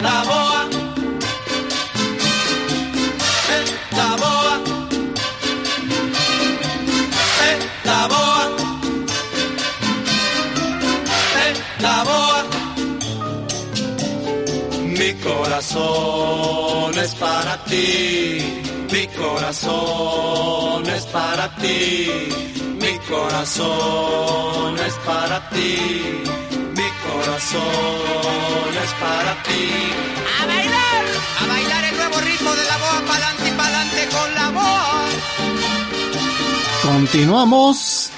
La boa. la boa. la boa. la boa. Mi corazón es para ti. Mi corazón es para ti. Mi corazón es para ti corazón es para ti. ¡A bailar! A bailar el nuevo ritmo de la boa, pa'lante y pa'lante con la boa. Continuamos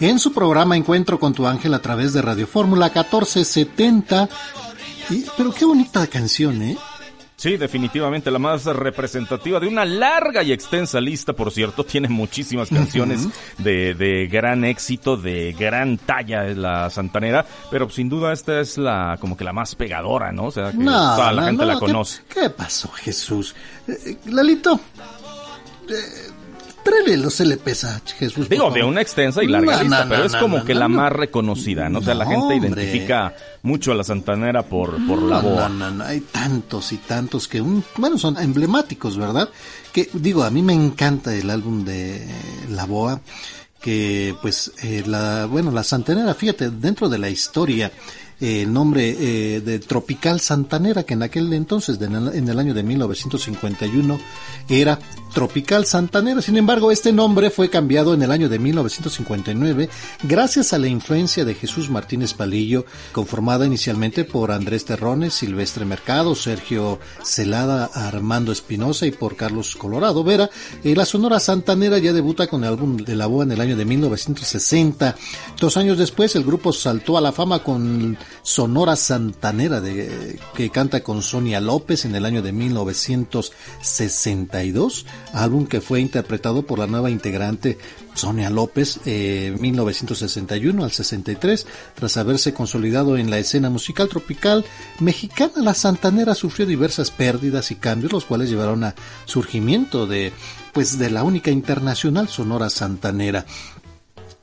en su programa Encuentro con tu ángel a través de Radio Fórmula 1470. Y, pero qué bonita canción, ¿eh? Sí, definitivamente la más representativa de una larga y extensa lista, por cierto. Tiene muchísimas canciones de, de, gran éxito, de gran talla, es la Santanera. Pero sin duda esta es la como que la más pegadora, ¿no? O sea, que toda la gente la conoce. ¿qué, pasó, Jesús? Eh, Lalito, eh, Tráele los LPs a Jesús. Digo, de una extensa y larga lista, pero es como que la más reconocida, ¿no? O sea, la gente identifica mucho a la Santanera por, por la voz. No, no, hay tantos y tantos que, un, bueno, son emblemáticos, ¿verdad? Que, digo, a mí me encanta el álbum de La Boa, que, pues, eh, la, bueno, la Santanera, fíjate, dentro de la historia, eh, el nombre eh, de Tropical Santanera, que en aquel entonces, en el año de 1951, era Tropical Santanera. Sin embargo, este nombre fue cambiado en el año de 1959 gracias a la influencia de Jesús Martínez Palillo, conformada inicialmente por Andrés Terrones, Silvestre Mercado, Sergio Celada, Armando Espinosa y por Carlos Colorado Vera. Eh, la Sonora Santanera ya debuta con el álbum de la BOA en el año de 1960. Dos años después, el grupo saltó a la fama con Sonora Santanera, de, que canta con Sonia López en el año de 1962 álbum que fue interpretado por la nueva integrante Sonia López eh, 1961 al 63, tras haberse consolidado en la escena musical tropical mexicana, la Santanera sufrió diversas pérdidas y cambios, los cuales llevaron a surgimiento de pues de la única internacional Sonora Santanera.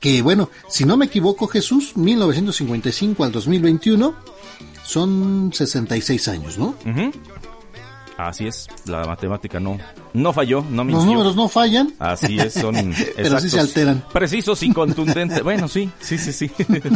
Que bueno, si no me equivoco Jesús, 1955 al 2021 son 66 años, ¿no? Así es, la matemática no, no falló, no Los números no fallan. Así es, son Pero sí se alteran. Precisos y contundentes. bueno, sí, sí, sí, sí.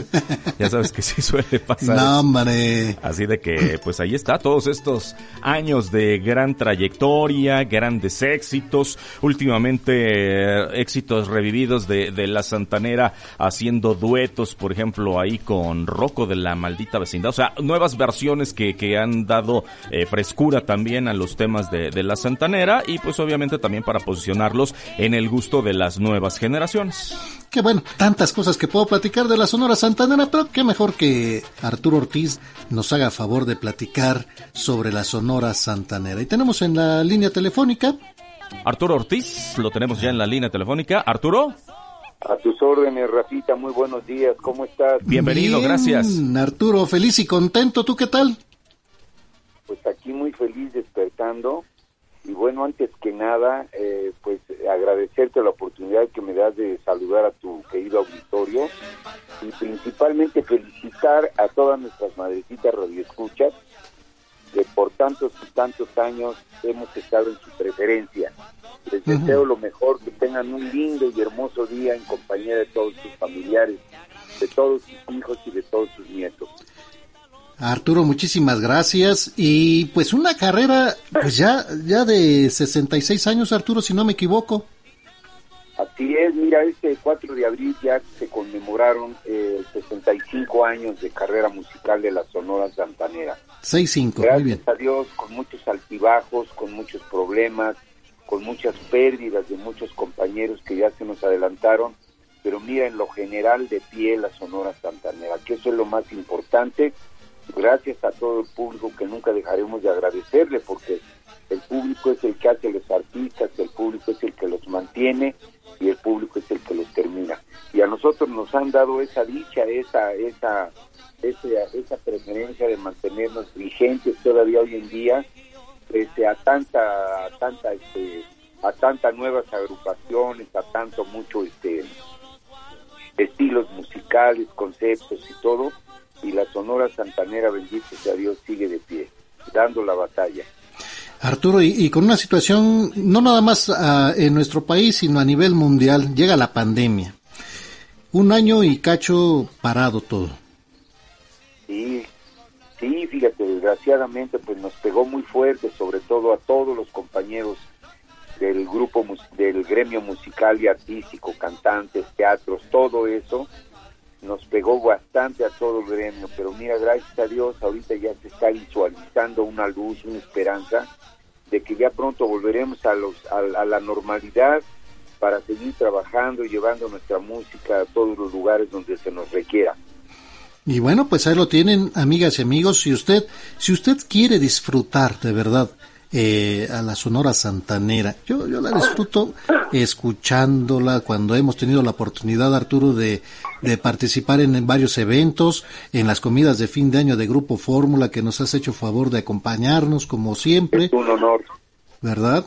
ya sabes que sí suele pasar. No, hombre. Así de que, pues ahí está, todos estos años de gran trayectoria, grandes éxitos, últimamente eh, éxitos revividos de, de la Santanera haciendo duetos, por ejemplo, ahí con Rocco de la maldita vecindad. O sea, nuevas versiones que, que han dado eh, frescura también a los temas de, de la Santanera y pues obviamente también para posicionarlos en el gusto de las nuevas generaciones. Qué bueno, tantas cosas que puedo platicar de la Sonora Santanera, pero qué mejor que Arturo Ortiz nos haga favor de platicar sobre la Sonora Santanera. Y tenemos en la línea telefónica. Arturo Ortiz, lo tenemos ya en la línea telefónica. Arturo. A tus órdenes, Rafita, muy buenos días, ¿cómo estás? Bienvenido, Bien, gracias. Arturo, feliz y contento, ¿tú qué tal? Pues aquí muy feliz despertando y bueno, antes que nada, eh, pues agradecerte la oportunidad que me das de saludar a tu querido auditorio y principalmente felicitar a todas nuestras madrecitas radioescuchas que por tantos y tantos años hemos estado en su preferencia. Les deseo lo mejor, que tengan un lindo y hermoso día en compañía de todos sus familiares, de todos sus hijos y de todos sus nietos. Arturo, muchísimas gracias. Y pues una carrera, pues ya, ya de 66 años, Arturo, si no me equivoco. Así es, mira, este 4 de abril ya se conmemoraron eh, 65 años de carrera musical de la Sonora Santanera. 6-5, muy Gracias bien. a Dios, con muchos altibajos, con muchos problemas, con muchas pérdidas de muchos compañeros que ya se nos adelantaron, pero mira, en lo general de pie la Sonora Santanera, que eso es lo más importante gracias a todo el público que nunca dejaremos de agradecerle porque el público es el que hace los artistas, el público es el que los mantiene y el público es el que los termina. Y a nosotros nos han dado esa dicha, esa, esa, esa, esa preferencia de mantenernos vigentes todavía hoy en día, pese a tanta, a tanta, este, a tantas nuevas agrupaciones, a tanto mucho, este, estilos musicales, conceptos y todo, y la Sonora Santanera, bendito sea Dios, sigue de pie, dando la batalla. Arturo, y, con una situación no nada más ah, en nuestro país, sino a nivel mundial, llega la pandemia. Un año y cacho parado todo. Sí, sí, fíjate, desgraciadamente pues nos pegó muy fuerte, sobre todo a todos los compañeros del grupo, del gremio musical y artístico, cantantes, teatros, todo eso, nos pegó bastante a todo el gremio, pero mira, gracias a Dios, ahorita ya se está visualizando una luz, una esperanza de que ya pronto volveremos a, los, a, la normalidad para seguir trabajando y llevando nuestra música a todos los lugares donde se nos requiera. Y bueno, pues ahí lo tienen, amigas y amigos. Si usted, si usted quiere disfrutar de verdad eh, a la Sonora Santanera. Yo, yo la disfruto escuchándola cuando hemos tenido la oportunidad, Arturo, de, de participar en, varios eventos, en las comidas de fin de año de Grupo Fórmula, que nos has hecho favor de acompañarnos, como siempre. Es un honor. ¿Verdad?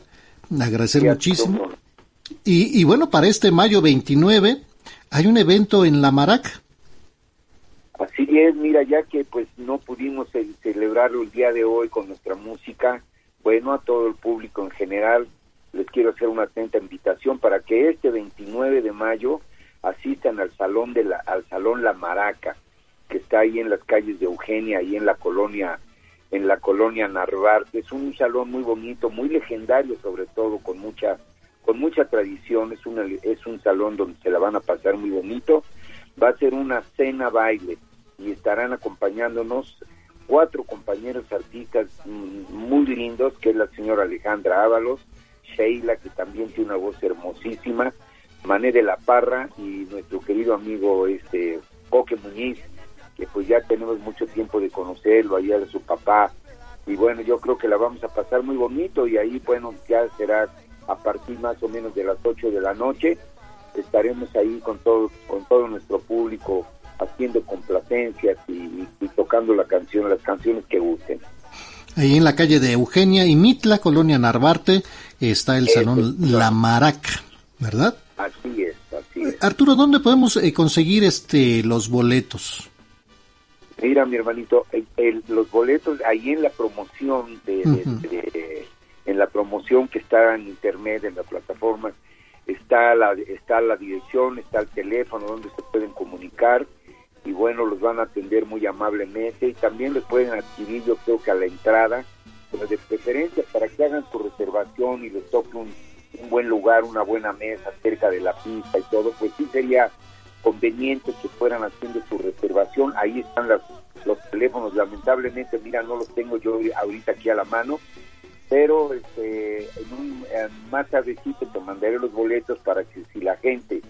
Agradecer muchísimo. Y, y bueno, para este mayo 29 hay un evento en La Maraca. Así es, mira, ya que pues no pudimos celebrarlo el día de hoy con nuestra música, bueno, a todo el público en general, les quiero hacer una atenta invitación para que este 29 de mayo asistan al salón de la, al salón La Maraca, que está ahí en las calles de Eugenia, ahí en la colonia, en la colonia Narvarte. Es un salón muy bonito, muy legendario sobre todo, con mucha, con mucha tradición. Es una, es un salón donde se la van a pasar muy bonito. Va a ser una cena baile y estarán acompañándonos cuatro compañeros artistas muy lindos, que es la señora Alejandra Ábalos, Sheila, que también tiene una voz hermosísima, Mané de la Parra y nuestro querido amigo este Coque Muñiz, que pues ya tenemos mucho tiempo de conocerlo, allá de su papá, y bueno, yo creo que la vamos a pasar muy bonito y ahí, bueno, ya será a partir más o menos de las 8 de la noche, estaremos ahí con todo, con todo nuestro público haciendo complacencias y, tocando la canción, las canciones que gusten. Ahí en la calle de Eugenia y Mitla, Colonia Narvarte, está el Salón La Maraca, ¿verdad? Así es, así es. Arturo, ¿dónde podemos eh, conseguir este los boletos? Mira, mi hermanito, los boletos ahí en la promoción de, en la promoción que está en internet en la plataforma está la está la dirección, está el teléfono donde se pueden comunicar y bueno, los van a atender muy amablemente y también les pueden adquirir, yo creo que a la entrada, pero de preferencia para que hagan su reservación y les toque un, buen lugar, una buena mesa cerca de la pista y todo, pues sí sería conveniente que fueran haciendo su reservación. Ahí están los teléfonos, lamentablemente, mira, no los tengo yo ahorita aquí a la mano, pero este, en un, más tardecito te mandaré los boletos para que si la gente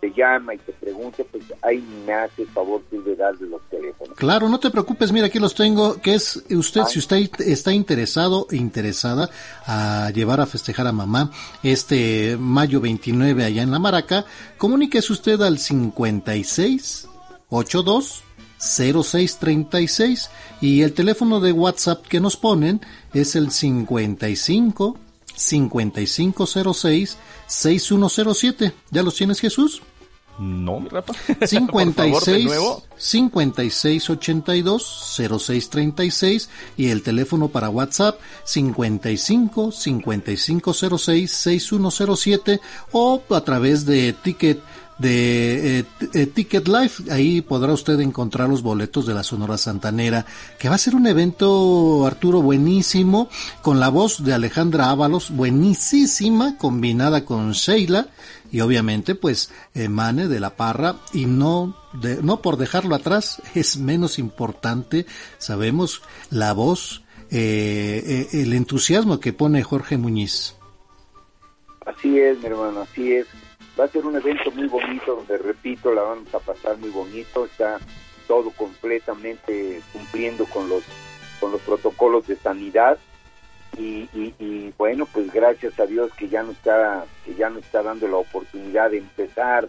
te llama y te pregunte, pues ahí me hace el favor de darle los teléfonos. Claro, no te preocupes, mira, aquí los tengo, que es usted, si usted está interesado e interesada a llevar a festejar a mamá este mayo 29 allá en La Maraca, comuníquese usted al 56 82 0636 y el teléfono de WhatsApp que nos ponen es el 55 5506 6107. ¿Ya los tienes, Jesús? No, mi rapa. 56 56 82 06 36 y el teléfono para WhatsApp 55 55 06 6107 o a través de Ticket de eh, eh, Ticket Life. Ahí podrá usted encontrar los boletos de la Sonora Santanera, que va a ser un evento, Arturo, buenísimo, con la voz de Alejandra Ábalos, buenísima, combinada con Sheila, y obviamente pues emane de la Parra, y no, de, no por dejarlo atrás, es menos importante, sabemos, la voz, eh, el entusiasmo que pone Jorge Muñiz. Así es, mi hermano, así es Va a ser un evento muy bonito donde, repito, la vamos a pasar muy bonito. Está todo completamente cumpliendo con los con los protocolos de sanidad. Y, y, bueno pues gracias a Dios que ya no está que ya no está dando la oportunidad de empezar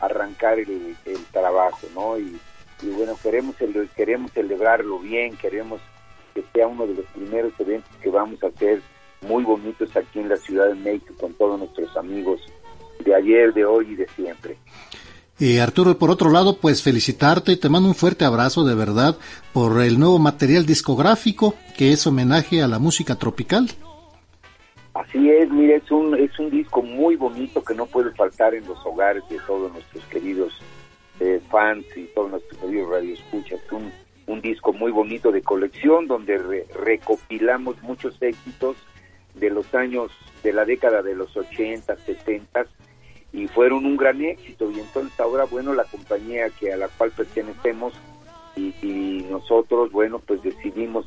a arrancar el, el trabajo no y, y bueno queremos queremos celebrarlo bien queremos que sea uno de los primeros eventos que vamos a hacer muy bonitos aquí en la Ciudad de México con todos nuestros amigos de ayer, de hoy y de siempre. Y Arturo, por otro lado, pues felicitarte y te mando un fuerte abrazo de verdad por el nuevo material discográfico que es homenaje a la música tropical. Así es, mire, es un, es un disco muy bonito que no puede faltar en los hogares de todos nuestros queridos eh, fans y todos nuestros queridos radioescuchas. Un, un disco muy bonito de colección donde recopilamos muchos éxitos de los años de la década de los 80, 70 y fueron un gran éxito. Y entonces ahora bueno la compañía que a la cual pertenecemos y, nosotros bueno pues decidimos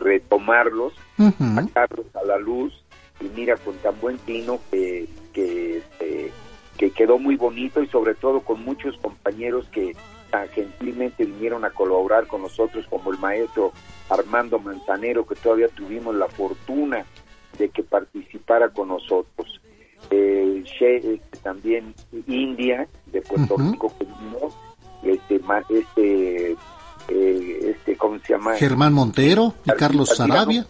retomarlos sacarlos a la luz. Y mira con tan buen tino que que, este, que quedó muy bonito y sobre todo con muchos compañeros que tan gentilmente vinieron a colaborar con nosotros como el maestro Armando Manzanero que todavía tuvimos la fortuna de que participara con nosotros. Eh, este, también India, de Puerto Rico, este, este, eh, este, ¿cómo se llama? Germán Montero y Carlos Sarabia.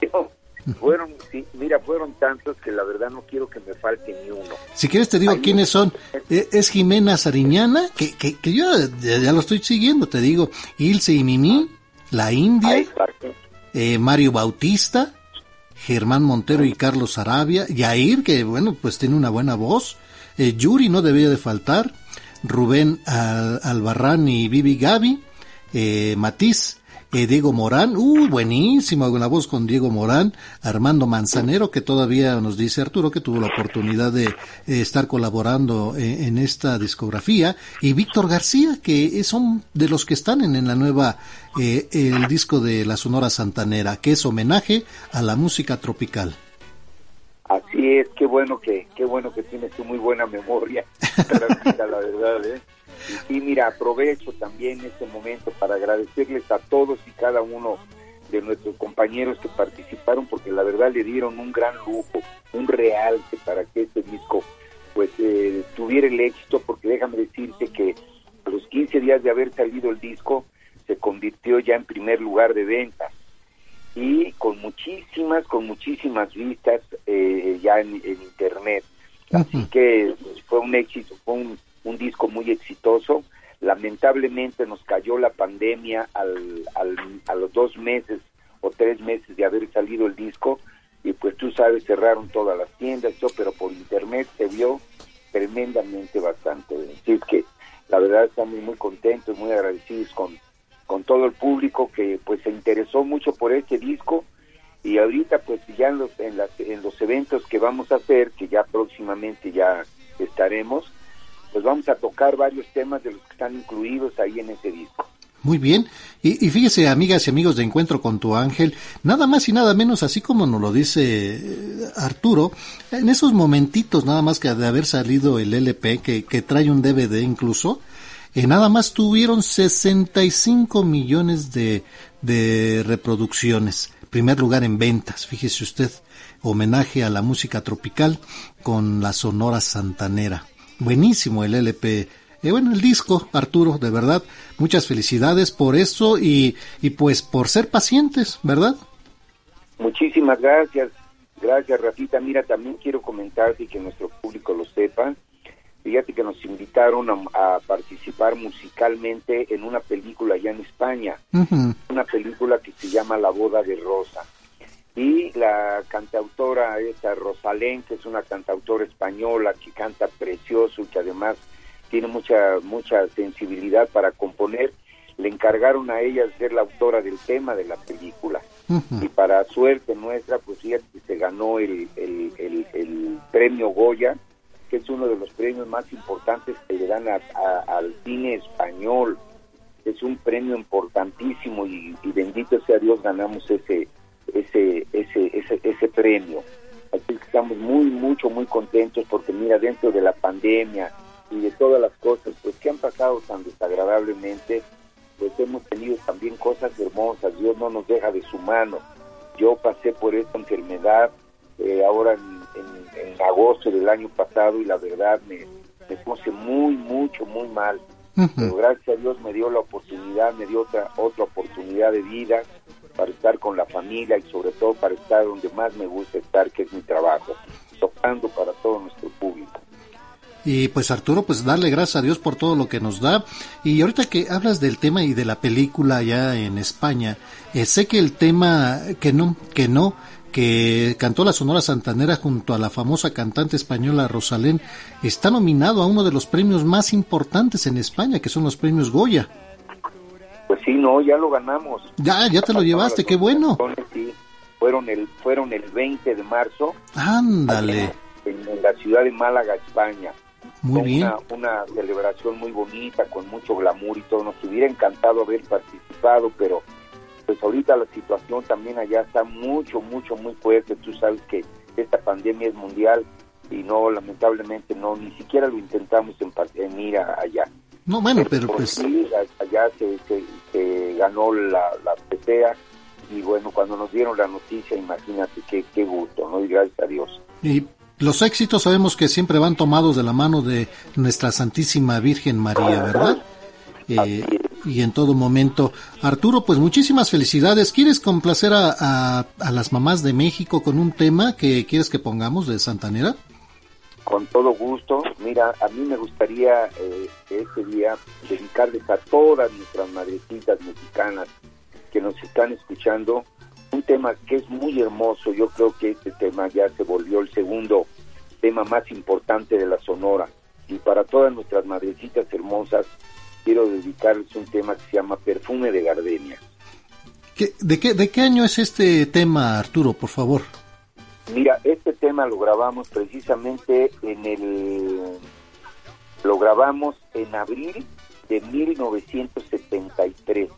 Fueron, sí, mira, fueron tantos que la verdad no quiero que me falte ni uno. Si quieres te digo quiénes son. Eh, es Jimena Sariñana, que, que, que yo ya, lo estoy siguiendo, te digo. Ilse y Mimi, La India, eh, Mario Bautista, Germán Montero y Carlos Arabia, Yair, que bueno, pues tiene una buena voz, eh, Yuri no debía de faltar, Rubén Albarrán y Vivi Gaby, eh, Matiz, eh, Diego Morán, uh, buenísimo, una voz con Diego Morán, Armando Manzanero, que todavía nos dice Arturo que tuvo la oportunidad de estar colaborando eh, en esta discografía, y Víctor García, que son de los que están en, la nueva, eh, el disco de la Sonora Santanera, que es homenaje a la música tropical. Así es, qué bueno que, qué bueno que tienes tu muy buena memoria, la verdad, ¿eh? Y, mira, aprovecho también este momento para agradecerles a todos y cada uno de nuestros compañeros que participaron porque la verdad le dieron un gran lujo, un realce para que este disco pues eh, tuviera el éxito porque déjame decirte que a los 15 días de haber salido el disco se convirtió ya en primer lugar de ventas y con muchísimas, con muchísimas vistas eh, ya en, internet. Así que fue un éxito, fue un, un disco muy exitoso. Lamentablemente nos cayó la pandemia al, a los dos meses o tres meses de haber salido el disco y pues tú sabes, cerraron todas las tiendas, pero por internet se vio tremendamente bastante. Así que la verdad estamos muy contentos, muy agradecidos con, con todo el público que pues se interesó mucho por este disco y ahorita pues ya en los, en, las, en los eventos que vamos a hacer, que ya próximamente ya estaremos, pues vamos a tocar varios temas de los que están incluidos ahí en ese disco. Muy bien. Y, fíjese, amigas y amigos de Encuentro con tu Ángel, nada más y nada menos, así como nos lo dice eh, Arturo, en esos momentitos nada más que de haber salido el LP, que, que trae un DVD incluso, eh, nada más tuvieron 65 millones de, de reproducciones. Primer lugar en ventas, fíjese usted, homenaje a la música tropical con la Sonora Santanera buenísimo el LP. Eh, bueno, el disco, Arturo, de verdad, muchas felicidades por eso y, y pues por ser pacientes, ¿verdad? Muchísimas gracias, gracias Rafita. Mira, también quiero comentarte y que nuestro público lo sepa. Fíjate que nos invitaron a, participar musicalmente en una película allá en España, una película que se llama La boda de Rosa y la cantautora esta Rosalén, que es una cantautora española que canta precioso y que además tiene mucha mucha sensibilidad para componer, le encargaron a ella ser la autora del tema de la película. Y para suerte nuestra, pues ella se ganó el, el, el, premio Goya, que es uno de los premios más importantes que le dan al cine español. Es un premio importantísimo y, y bendito sea Dios ganamos ese ese, ese, ese, ese premio. Así que estamos muy, mucho, muy contentos porque mira, dentro de la pandemia y de todas las cosas pues que han pasado tan desagradablemente, pues hemos tenido también cosas hermosas. Dios no nos deja de su mano. Yo pasé por esta enfermedad eh, ahora en, agosto del año pasado y la verdad me, me puse muy, mucho, muy mal. Pero gracias a Dios me dio la oportunidad, me dio otra, otra oportunidad de vida para estar con la familia y sobre todo para estar donde más me gusta estar, que es mi trabajo, tocando para todo nuestro público. Y pues Arturo, pues darle gracias a Dios por todo lo que nos da. Y ahorita que hablas del tema y de la película allá en España, eh, sé que el tema que no, que no, que cantó la Sonora Santanera junto a la famosa cantante española Rosalén, está nominado a uno de los premios más importantes en España, que son los premios Goya. Sí, no, ya lo ganamos. Ya, ya te lo llevaste, qué bueno. Sí, fueron el, fueron el 20 de marzo. Ándale. En, la ciudad de Málaga, España. Muy bien. Una, una celebración muy bonita, con mucho glamour y todo. Nos hubiera encantado haber participado, pero pues ahorita la situación también allá está mucho, mucho, muy fuerte. Tú sabes que esta pandemia es mundial y no, lamentablemente, no, ni siquiera lo intentamos en, en ir allá. No, bueno, pero, pues... Allá se, se, ganó la, la y bueno, cuando nos dieron la noticia, imagínate qué, qué gusto, ¿no? Y gracias a Dios. Y los éxitos sabemos que siempre van tomados de la mano de nuestra Santísima Virgen María, ¿verdad? Eh, y en todo momento. Arturo, pues muchísimas felicidades. ¿Quieres complacer a, a, las mamás de México con un tema que quieres que pongamos de Santanera? Con todo gusto. Mira, a mí me gustaría eh, este día dedicarles a todas nuestras madrecitas mexicanas que nos están escuchando un tema que es muy hermoso. Yo creo que este tema ya se volvió el segundo tema más importante de la Sonora. Y para todas nuestras madrecitas hermosas, quiero dedicarles un tema que se llama Perfume de Gardenia. de, qué, ¿De qué año es este tema, Arturo, por favor? Mira, tema lo grabamos precisamente en el... Lo grabamos en abril de 1973.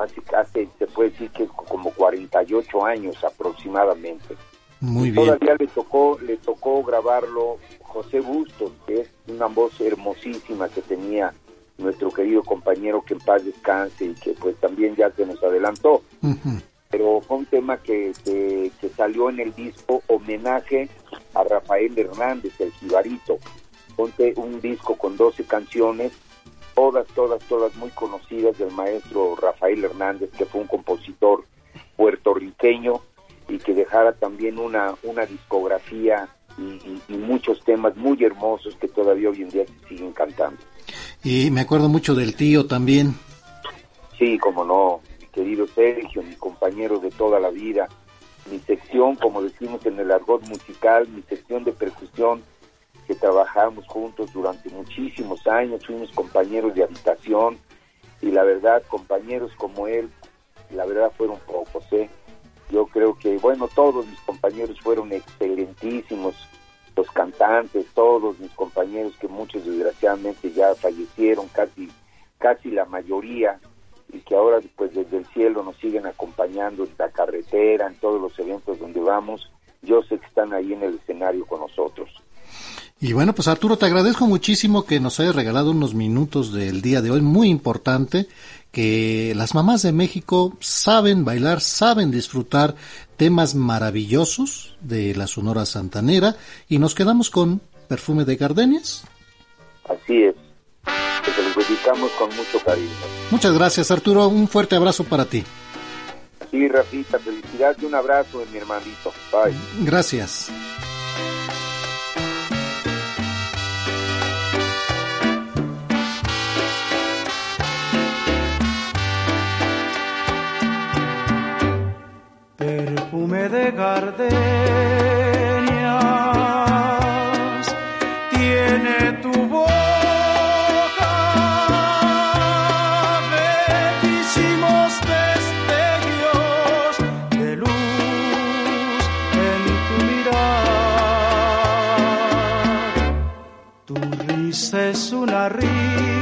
Así que hace, se puede decir que como 48 años aproximadamente. Muy bien. Todavía le tocó, le tocó grabarlo José Bustos, que es una voz hermosísima que tenía nuestro querido compañero que en paz descanse y que pues también ya se nos adelantó. Pero fue un tema que, que, salió en el disco homenaje a Rafael Hernández, el jibarito. Ponte un disco con 12 canciones, todas, todas, todas muy conocidas del maestro Rafael Hernández, que fue un compositor puertorriqueño y que dejara también una, una discografía y, y muchos temas muy hermosos que todavía hoy en día se siguen cantando. Y me acuerdo mucho del tío también. Sí, como no, mi querido Sergio, mi compañero de toda la vida, mi sección, como decimos en el argot musical, mi sección de percusión, que trabajamos juntos durante muchísimos años, fuimos compañeros de habitación y la verdad, compañeros como él, la verdad fueron pocos, ¿eh? Yo creo que, bueno, todos mis compañeros fueron excelentísimos, los cantantes, todos mis compañeros que muchos desgraciadamente ya fallecieron, casi, casi la mayoría, y que ahora pues desde el cielo nos siguen acompañando en la carretera, en todos los eventos donde vamos, yo sé que están ahí en el escenario con nosotros. Y bueno, pues Arturo, te agradezco muchísimo que nos hayas regalado unos minutos del día de hoy, muy importante, que las mamás de México saben bailar, saben disfrutar temas maravillosos de la Sonora Santanera y nos quedamos con Perfume de Gardenias. Así es, los dedicamos con mucho cariño. Muchas gracias Arturo, un fuerte abrazo para ti. Sí, Rafita, felicidades y un abrazo de mi hermanito. Bye. Gracias. de risa es una rima